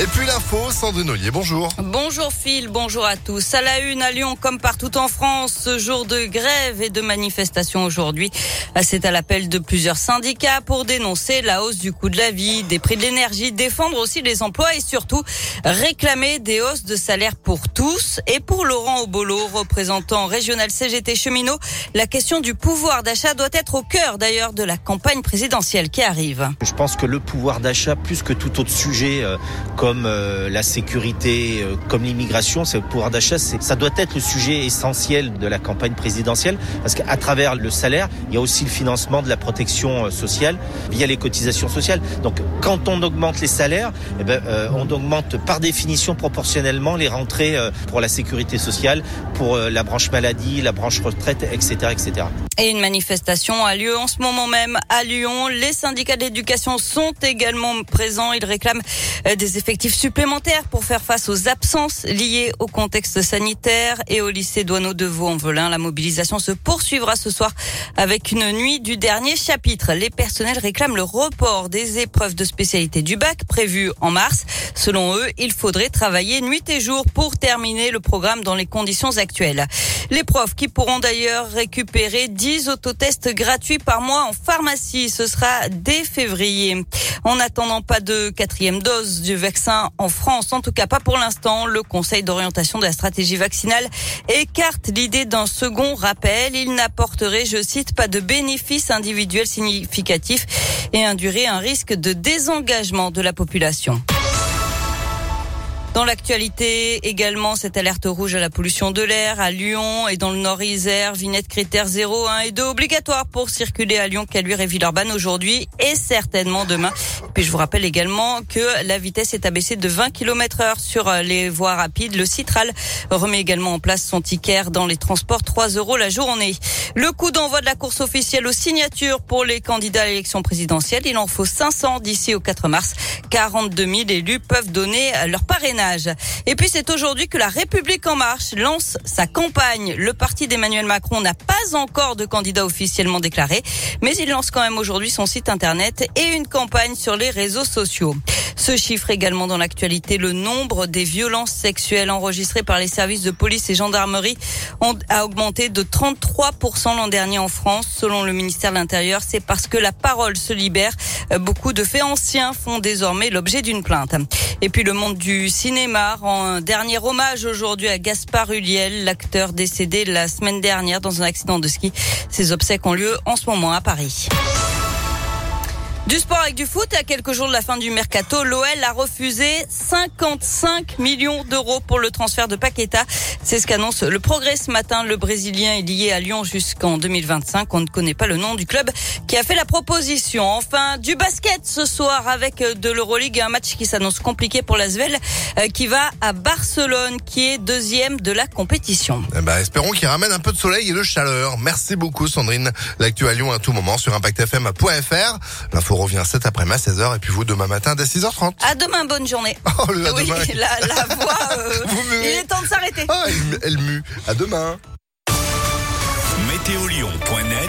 Et puis l'info, Sandrine Ollier, bonjour. Bonjour Phil, bonjour à tous. À la une à Lyon, comme partout en France, ce jour de grève et de manifestation aujourd'hui. C'est à l'appel de plusieurs syndicats pour dénoncer la hausse du coût de la vie, des prix de l'énergie, défendre aussi les emplois et surtout réclamer des hausses de salaire pour tous. Et pour Laurent Obolo, représentant régional CGT cheminot, la question du pouvoir d'achat doit être au cœur d'ailleurs de la campagne présidentielle qui arrive. Je pense que le pouvoir d'achat, plus que tout autre sujet, euh, comme euh, la sécurité, euh, comme l'immigration, c'est le pouvoir d'achat, ça doit être le sujet essentiel de la campagne présidentielle, parce qu'à travers le salaire, il y a aussi le financement de la protection euh, sociale via les cotisations sociales. Donc, quand on augmente les salaires, eh ben, on augmente par définition proportionnellement les rentrées pour la sécurité sociale, pour la branche maladie, la branche retraite, etc., etc. Et une manifestation a lieu en ce moment même à Lyon. Les syndicats d'éducation sont également présents. Ils réclament des effets effectifs supplémentaires pour faire face aux absences liées au contexte sanitaire et au lycée Douaneau de Vaux-en-Velin. La mobilisation se poursuivra ce soir avec une nuit du dernier chapitre. Les personnels réclament le report des épreuves de spécialité du bac prévues en mars. Selon eux, il faudrait travailler nuit et jour pour terminer le programme dans les conditions actuelles. Les profs qui pourront d'ailleurs récupérer 10 autotests gratuits par mois en pharmacie. Ce sera dès février. En attendant pas de quatrième dose du vaccin en France, en tout cas pas pour l'instant, le Conseil d'orientation de la stratégie vaccinale écarte l'idée d'un second rappel. Il n'apporterait, je cite, pas de bénéfices individuels significatifs et induirait un risque de désengagement de la population. Dans l'actualité également, cette alerte rouge à la pollution de l'air à Lyon et dans le Nord-Isère, vignette critère 0, 1 et 2 obligatoire pour circuler à Lyon, Caluire et Villeurbanne aujourd'hui et certainement demain. Puis je vous rappelle également que la vitesse est abaissée de 20 km heure sur les voies rapides. Le Citral remet également en place son ticket dans les transports 3 euros la journée. Le coup d'envoi de la course officielle aux signatures pour les candidats à l'élection présidentielle. Il en faut 500 d'ici au 4 mars. 42 000 élus peuvent donner leur parrainage. Et puis c'est aujourd'hui que la République en marche lance sa campagne. Le parti d'Emmanuel Macron n'a pas encore de candidat officiellement déclaré, mais il lance quand même aujourd'hui son site internet et une campagne sur les réseaux sociaux. Ce chiffre également dans l'actualité, le nombre des violences sexuelles enregistrées par les services de police et gendarmerie a augmenté de 33% l'an dernier en France. Selon le ministère de l'Intérieur, c'est parce que la parole se libère. Beaucoup de faits anciens font désormais l'objet d'une plainte. Et puis le monde du cinéma rend un dernier hommage aujourd'hui à Gaspard Huliel, l'acteur décédé la semaine dernière dans un accident de ski. Ses obsèques ont lieu en ce moment à Paris. Du sport avec du foot, à quelques jours de la fin du mercato, l'OL a refusé 55 millions d'euros pour le transfert de Paqueta. C'est ce qu'annonce le progrès ce matin. Le Brésilien est lié à Lyon jusqu'en 2025. On ne connaît pas le nom du club qui a fait la proposition. Enfin, du basket ce soir avec de l'Euroleague, un match qui s'annonce compliqué pour l'Asvel, euh, qui va à Barcelone, qui est deuxième de la compétition. Eh ben, espérons qu'il ramène un peu de soleil et de chaleur. Merci beaucoup Sandrine. L'actu à Lyon à tout moment sur impactfm.fr. L'info revient cet après-midi à 16h et puis vous demain matin dès 6h30. À demain, bonne journée. Oh, le à oui, demain. la, la voix, euh, il est temps de s'arrêter. Ah, elle, elle mue. À demain. Météolion.net